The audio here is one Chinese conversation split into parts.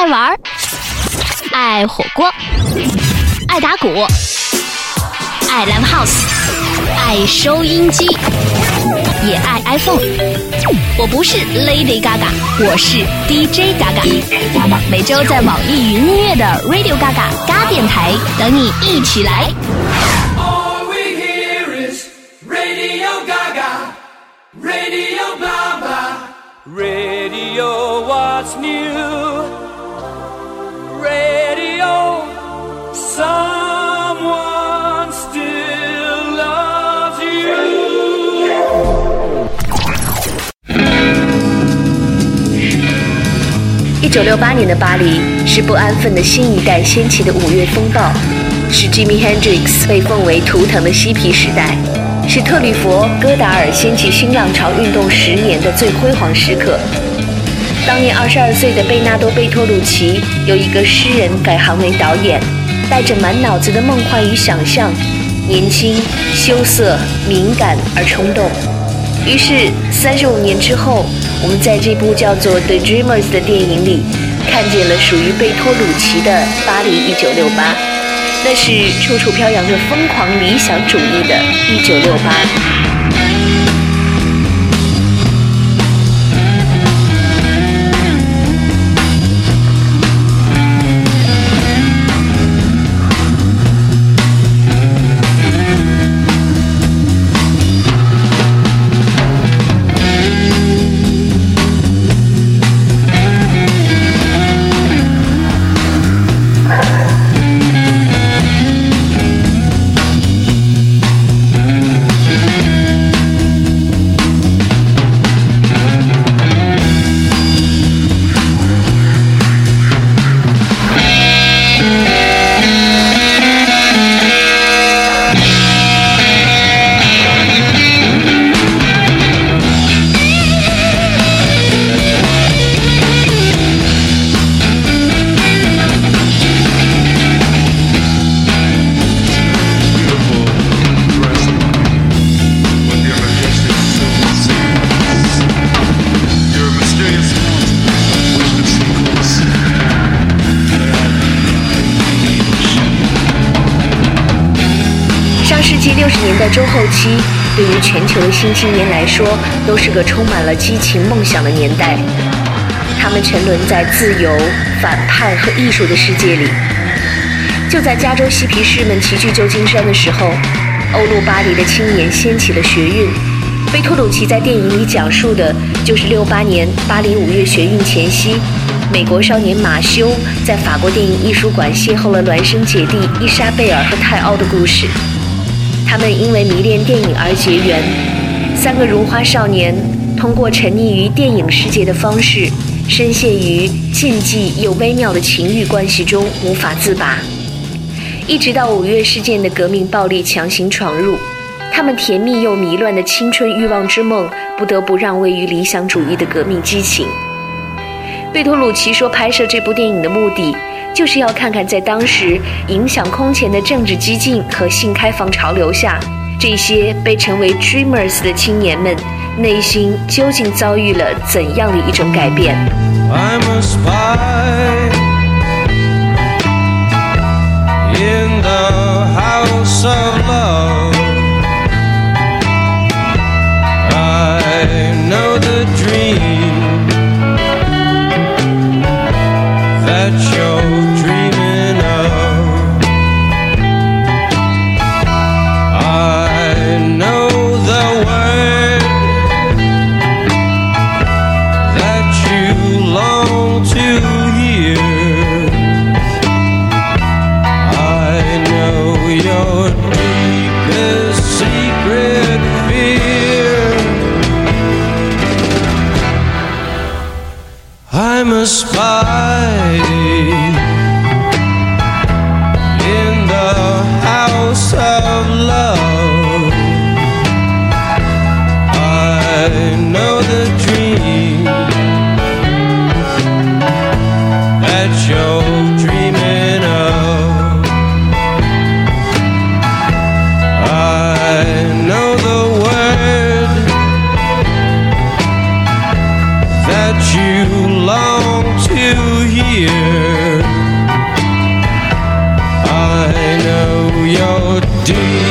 爱玩，爱火锅，爱打鼓，爱 live house，爱收音机，也爱 iPhone。我不是 Lady Gaga，我是 DJ Gaga。每周在网易云音乐的 Radio Gaga 嘎电台等你一起来。All we hear is Radio Gaga, Radio 九六八年的巴黎是不安分的新一代掀起的五月风暴，是 Jimi Hendrix 被奉为图腾的嬉皮时代，是特吕弗、戈达尔掀起新浪潮运动十年的最辉煌时刻。当年二十二岁的贝纳多·贝托鲁奇由一个诗人改行为导演，带着满脑子的梦幻与想象，年轻、羞涩、敏感而冲动。于是，三十五年之后，我们在这部叫做《The Dreamers》的电影里，看见了属于贝托鲁奇的巴黎一九六八，那是处处飘扬着疯狂理想主义的一九六八。于全球的新青年来说，都是个充满了激情梦想的年代。他们沉沦在自由、反叛和艺术的世界里。就在加州嬉皮士们齐聚旧金山的时候，欧陆巴黎的青年掀起了学运。贝托鲁奇在电影里讲述的就是六八年巴黎五月学运前夕，美国少年马修在法国电影艺术馆邂逅了孪生姐弟伊莎贝尔和泰奥的故事。他们因为迷恋电影而结缘，三个如花少年通过沉溺于电影世界的方式，深陷于禁忌又微妙的情欲关系中无法自拔。一直到五月事件的革命暴力强行闯入，他们甜蜜又迷乱的青春欲望之梦不得不让位于理想主义的革命激情。贝托鲁奇说，拍摄这部电影的目的，就是要看看在当时影响空前的政治激进和性开放潮流下，这些被称为 Dreamers 的青年们内心究竟遭遇了怎样的一种改变。I'm a spy in the house of love. I know the dream that you're do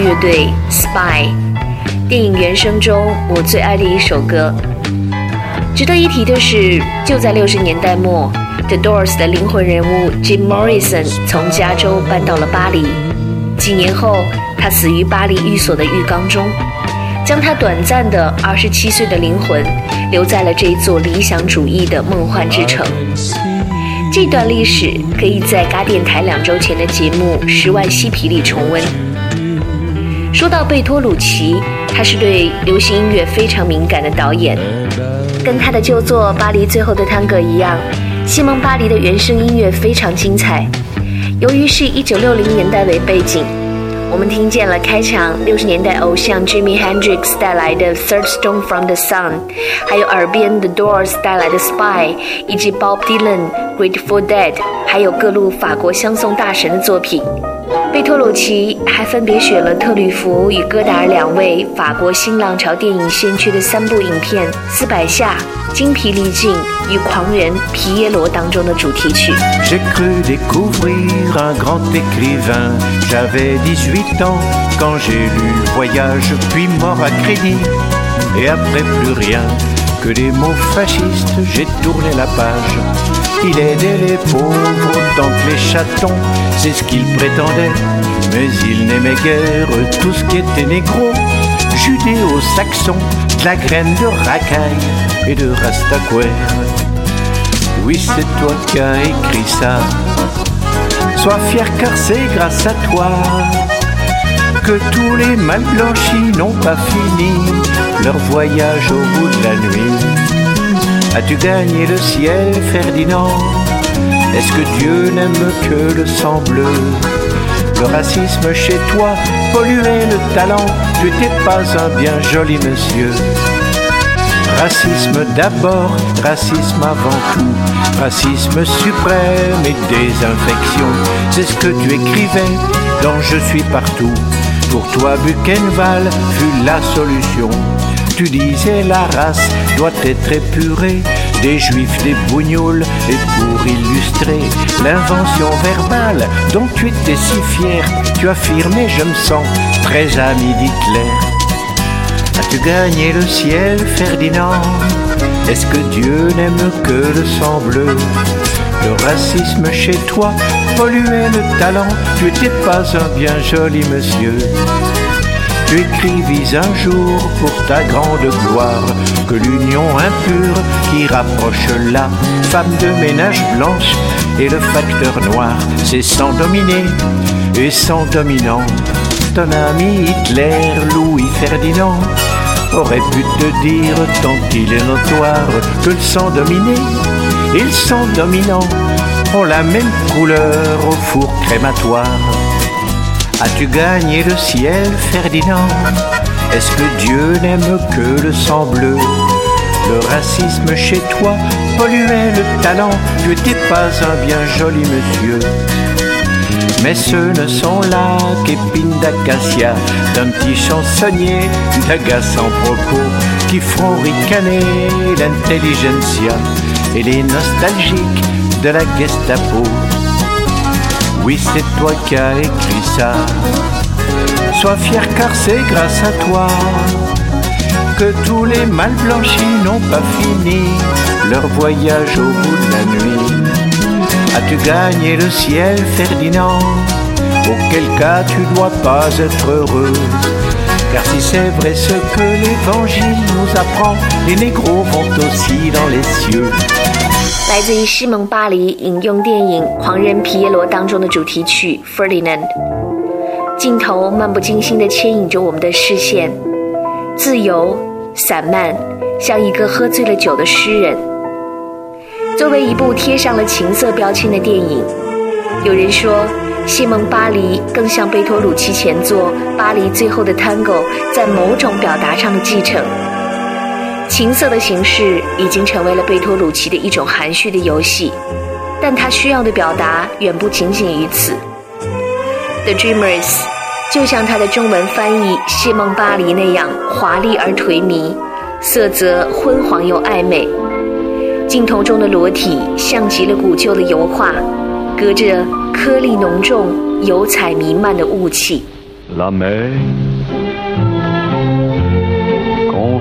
乐队《Spy》电影原声中我最爱的一首歌。值得一提的是，就在六十年代末，The Doors 的灵魂人物 Jim Morrison 从加州搬到了巴黎。几年后，他死于巴黎寓所的浴缸中，将他短暂的二十七岁的灵魂留在了这座理想主义的梦幻之城。这段历史可以在嘎电台两周前的节目《十万嬉皮》里重温。说到贝托鲁奇，他是对流行音乐非常敏感的导演，跟他的旧作《巴黎最后的探戈》一样，西蒙巴黎的原声音乐非常精彩。由于是一九六零年代为背景，我们听见了开场六十年代偶像 Jimi Hendrix 带来的《Third Stone from the Sun》，还有耳边 The Doors 带来的《Spy》，以及 Bob Dylan、Grateful Dead，还有各路法国相送大神的作品。贝托鲁奇还分别选了特吕弗与戈达尔两位法国新浪潮电影先驱的三部影片《四百下》《精疲力尽》与《狂人皮耶罗》当中的主题曲。J'ai cru découvrir un grand écrivain. J'avais 18 ans quand j'ai lu le voyage, puis mort à crédit. Et après plus rien que des mots fascistes, j'ai tourné la page. Il aidait les pauvres autant que les chatons, c'est ce qu'il prétendait. Mais il n'aimait guère tout ce qui était négro, judéo-saxon, de la graine de racaille et de rastaquaire. Oui, c'est toi qui as écrit ça. Sois fier car c'est grâce à toi que tous les mal blanchis n'ont pas fini leur voyage au bout de la nuit. As-tu gagné le ciel, Ferdinand? Est-ce que Dieu n'aime que le sang bleu? Le racisme chez toi polluait le talent, tu n'étais pas un bien joli monsieur. Racisme d'abord, racisme avant tout, racisme suprême et désinfection. C'est ce que tu écrivais dans Je suis partout. Pour toi, Buchenwald fut la solution. Tu disais la race doit être épurée des juifs, des bougnoules, et pour illustrer l'invention verbale dont tu étais si fier, tu affirmais je me sens très ami d'Hitler. As-tu gagné le ciel, Ferdinand? Est-ce que Dieu n'aime que le sang bleu? Le racisme chez toi polluait le talent, tu n'étais pas un bien joli monsieur. Tu écrivis un jour pour ta grande gloire que l'union impure qui rapproche la femme de ménage blanche et le facteur noir, c'est sans dominer et sans dominant. Ton ami Hitler, Louis Ferdinand, aurait pu te dire tant qu'il est notoire que le sang dominé et le sang dominant ont la même couleur au four crématoire. As-tu gagné le ciel, Ferdinand? Est-ce que Dieu n'aime que le sang bleu? Le racisme chez toi polluait le talent, tu étais pas un bien joli monsieur. Mais ce ne sont là qu'épines d'acacia, d'un petit chansonnier d'agaçants propos qui feront ricaner l'intelligentsia et les nostalgiques de la Gestapo. Oui, c'est toi qui as écrit ça. Sois fier car c'est grâce à toi que tous les mal blanchis n'ont pas fini leur voyage au bout de la nuit. As-tu gagné le ciel, Ferdinand? Auquel cas tu dois pas être heureux. Car si c'est vrai ce que l'évangile nous apprend, les négros vont aussi dans les cieux. 来自于西蒙巴黎引用电影《狂人皮耶罗》当中的主题曲《Ferdinand》，镜头漫不经心地牵引着我们的视线，自由、散漫，像一个喝醉了酒的诗人。作为一部贴上了情色标签的电影，有人说，西蒙巴黎更像贝托鲁奇前作《巴黎最后的 Tango》在某种表达上的继承。情色的形式已经成为了贝托鲁奇的一种含蓄的游戏，但他需要的表达远不仅仅于此。The Dreamers 就像他的中文翻译《谢梦巴黎》那样华丽而颓靡，色泽昏黄又暧昧。镜头中的裸体像极了古旧的油画，隔着颗粒浓重、油彩弥漫的雾气。la mer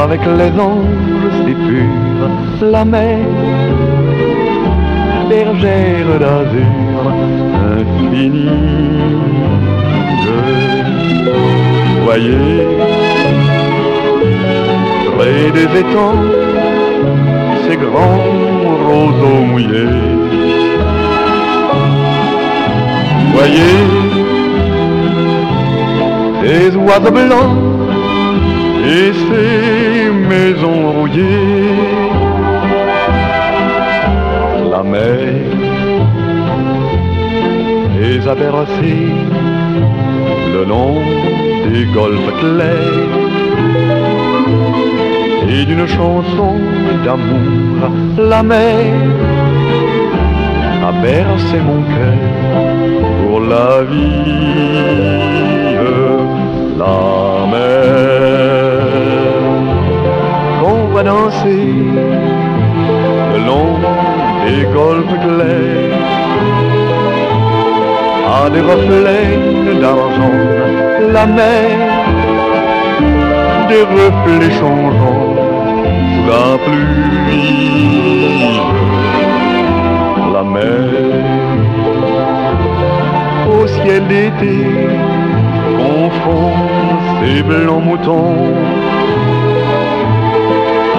avec les anges si purs, la mer, bergère d'azur infinie. Voyez, près des étangs, ces grands roseaux mouillés. Voyez, ces oiseaux blancs et ces maisons rouillées. La mer les a le long des golfes clairs et d'une chanson d'amour, la mer a bercé mon cœur pour la vie, danser le long des golfes clairs a des reflets d'argent, la mer des reflets changeants sous la pluie, la mer. Au ciel d'été confond ces blancs moutons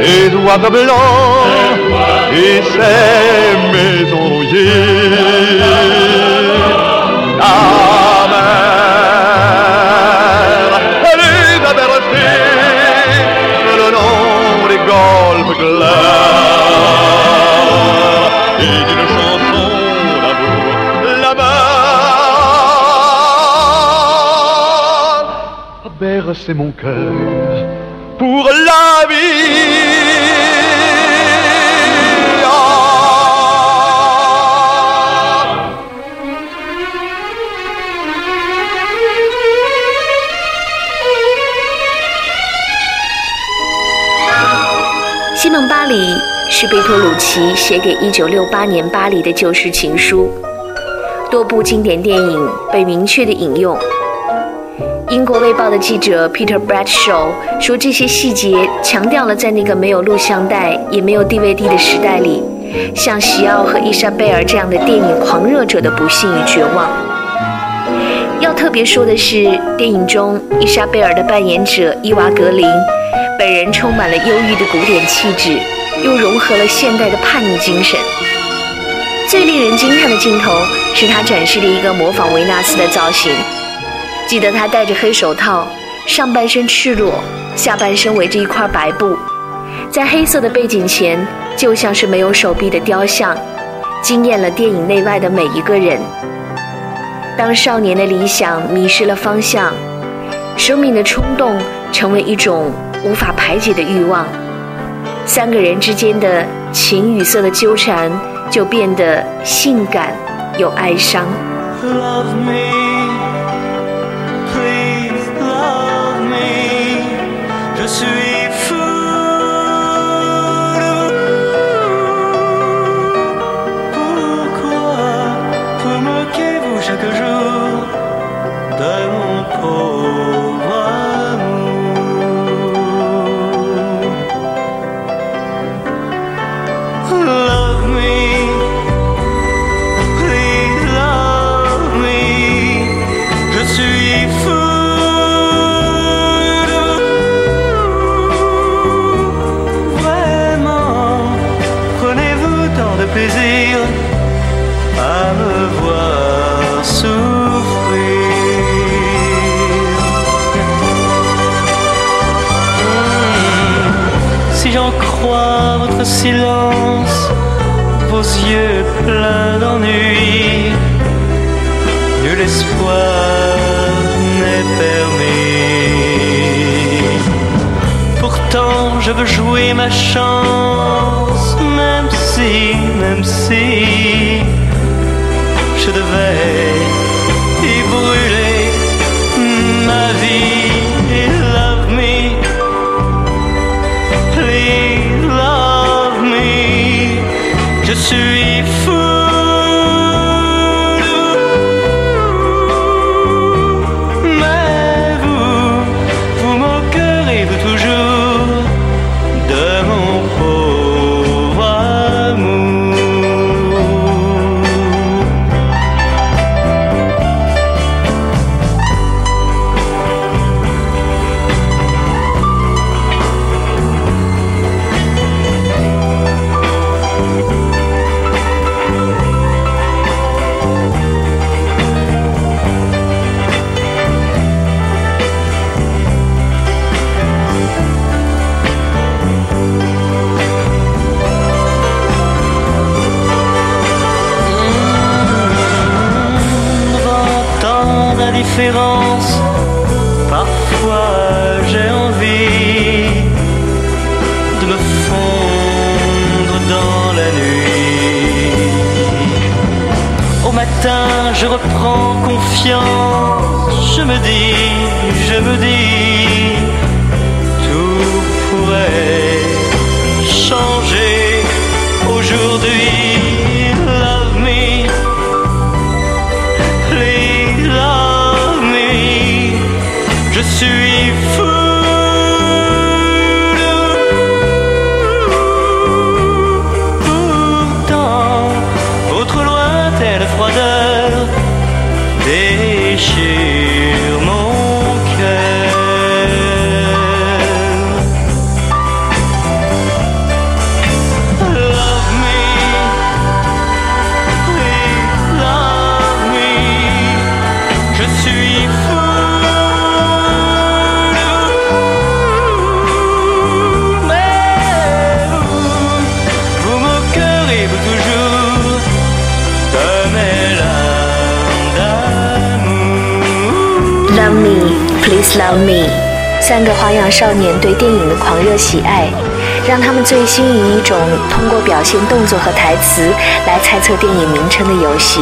ces oiseaux blancs et ces maisons rouillées. La mer, elle a bercés le long des golfes clairs et d'une chanson d'amour, la mer a bercé mon cœur pour 里是贝托鲁奇写给1968年巴黎的旧事情书，多部经典电影被明确的引用。英国《卫报》的记者 Peter Bradshaw 说，这些细节强调了在那个没有录像带也没有 DVD 的时代里，像席奥和伊莎贝尔这样的电影狂热者的不幸与绝望。要特别说的是，电影中伊莎贝尔的扮演者伊娃·格林，本人充满了忧郁的古典气质，又融合了现代的叛逆精神。最令人惊叹的镜头是他展示了一个模仿维纳斯的造型。记得他戴着黑手套，上半身赤裸，下半身围着一块白布，在黑色的背景前，就像是没有手臂的雕像，惊艳了电影内外的每一个人。当少年的理想迷失了方向，生命的冲动成为一种无法排解的欲望，三个人之间的情与色的纠缠就变得性感又哀伤。Love me, please love me. Je veux jouer ma chance, même si, même si je devais y brûler ma vie. Love me, please love me. Je suis parfois j'ai envie de me fondre dans la nuit. Au matin, je reprends confiance, je me dis, je me dis, love me。三个花样少年对电影的狂热喜爱，让他们醉心于一种通过表现动作和台词来猜测电影名称的游戏。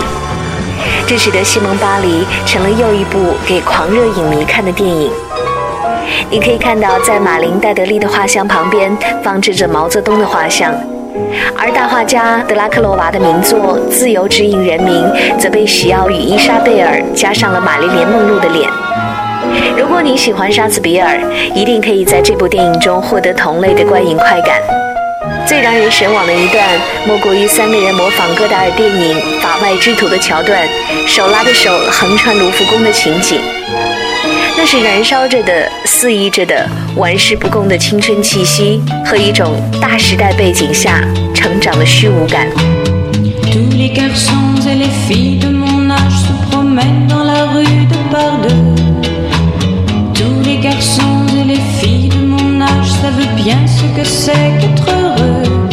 这使得西蒙·巴黎成了又一部给狂热影迷看的电影。你可以看到，在马林戴德利的画像旁边放置着毛泽东的画像，而大画家德拉克罗娃的名作《自由指引人民》则被西奥与伊莎贝尔加上了玛丽莲梦露的脸。如果你喜欢杀死比尔，一定可以在这部电影中获得同类的观影快感。最让人神往的一段，莫过于三个人模仿戈达尔电影《法外之徒》的桥段，手拉着手横穿卢浮宫的情景。那是燃烧着的、肆意着的、玩世不恭的青春气息和一种大时代背景下成长的虚无感。et les filles de mon âge savent bien ce que c'est qu'être heureux.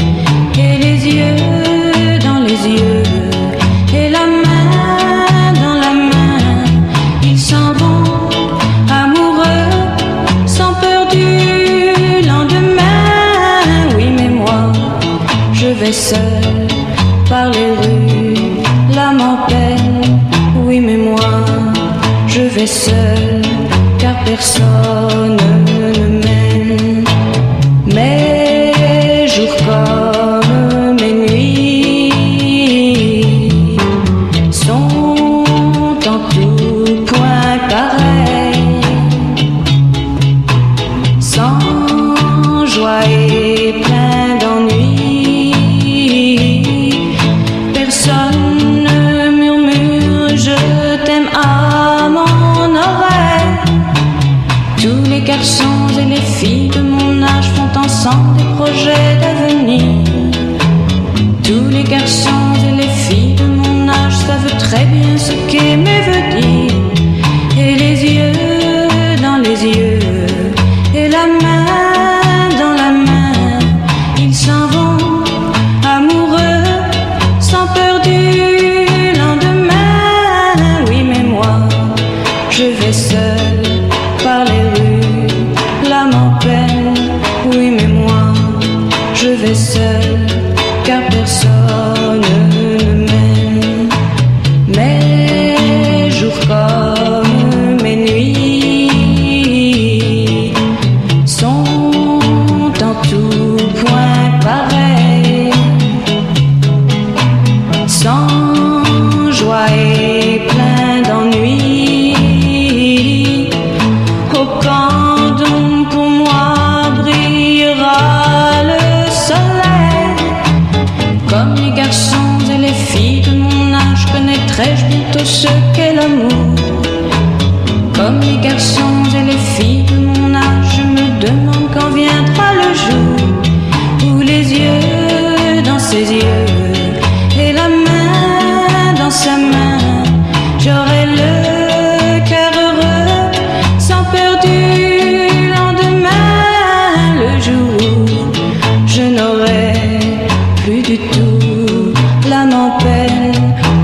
Et les yeux dans les yeux, et la main dans la main, ils s'en vont amoureux, sans peur du lendemain. Oui, mais moi, je vais seul par les rues, l'âme en peine. Oui, mais moi, je vais seul Persona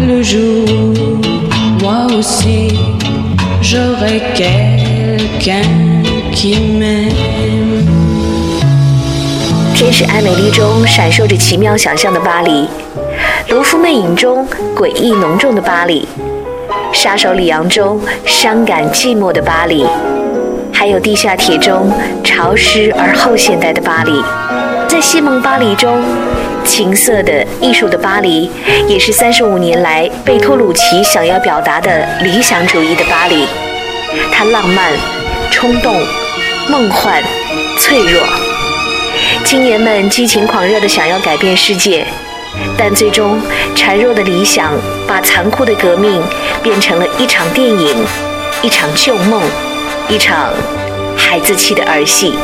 Le jour. Où moi aussi j'aurai quelqu'un qui m'aime. 真是爱美丽中闪烁着奇妙想象的巴黎，卢浮魅影中诡异浓重的巴黎，杀手里昂中伤感寂寞的巴黎，还有地下铁中潮湿而后现代的巴黎。在西蒙巴黎中，情色的艺术的巴黎，也是三十五年来贝托鲁奇想要表达的理想主义的巴黎。它浪漫、冲动、梦幻、脆弱。青年们激情狂热地想要改变世界，但最终孱弱的理想把残酷的革命变成了一场电影，一场旧梦，一场孩子气的儿戏。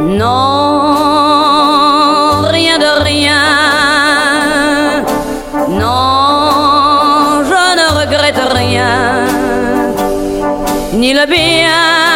No Ni le bien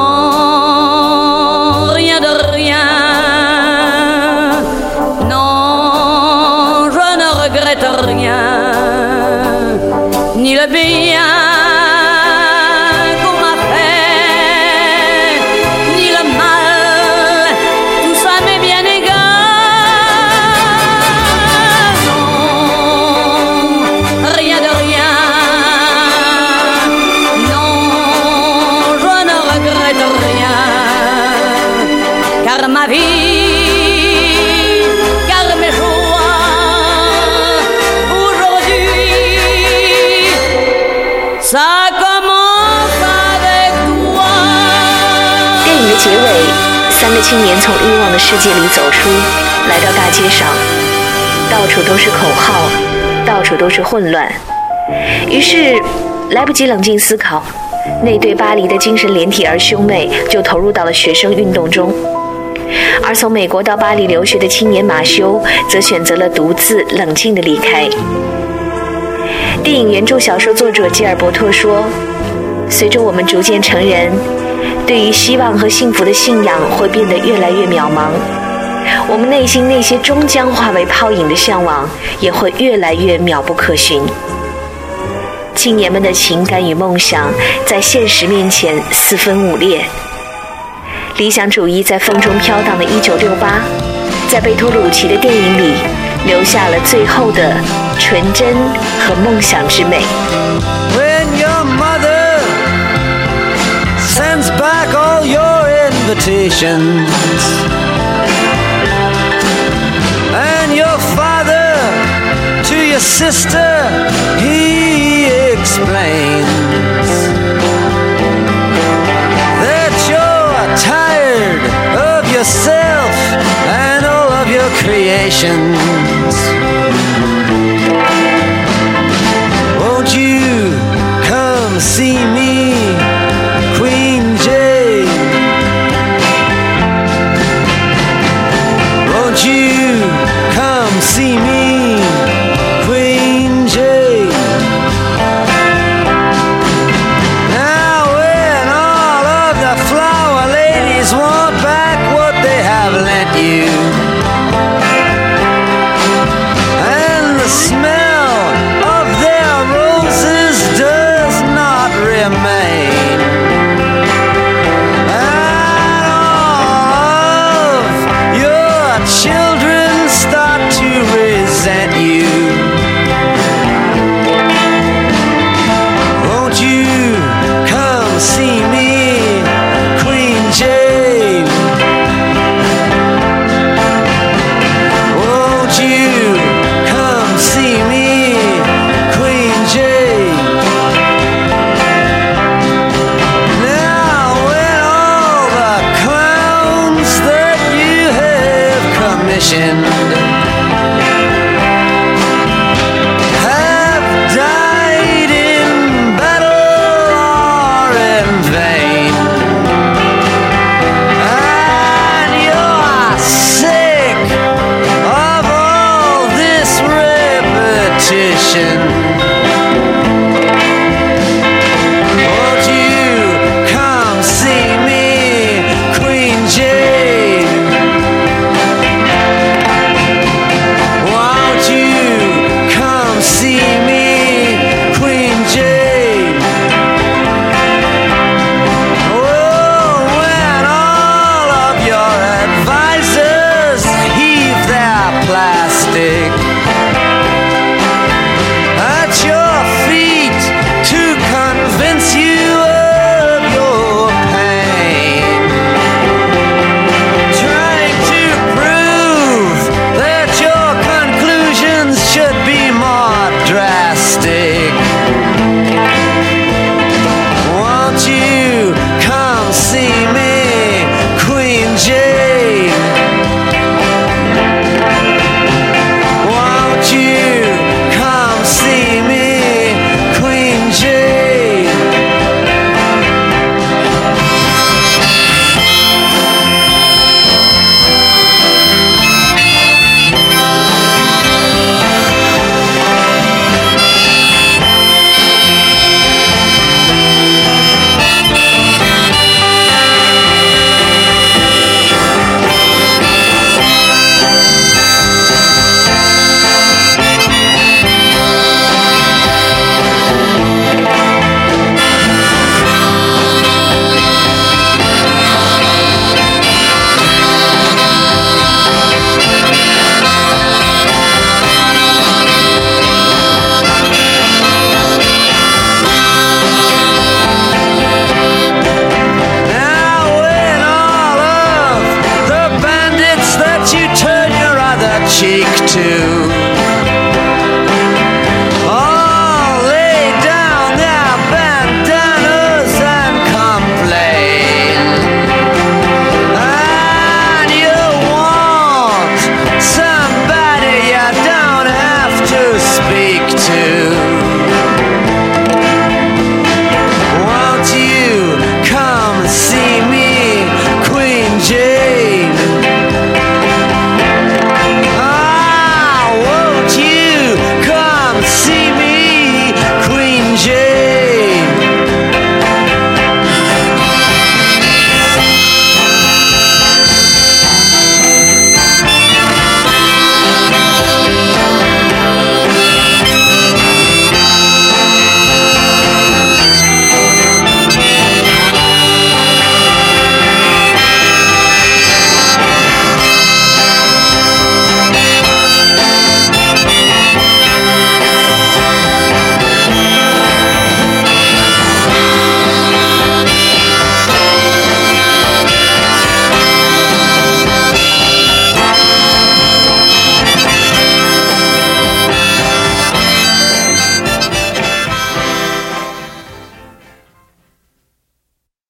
三个青年从欲望的世界里走出，来到大街上，到处都是口号，到处都是混乱。于是，来不及冷静思考，那对巴黎的精神连体儿兄妹就投入到了学生运动中。而从美国到巴黎留学的青年马修，则选择了独自冷静地离开。电影原著小说作者吉尔伯特说：“随着我们逐渐成人，对于希望和幸福的信仰会变得越来越渺茫，我们内心那些终将化为泡影的向往也会越来越渺不可寻。青年们的情感与梦想在现实面前四分五裂，理想主义在风中飘荡的1968，在贝托鲁奇的电影里留下了最后的纯真和梦想之美。Back all your invitations. And your father to your sister he explains that you're tired of yourself and all of your creations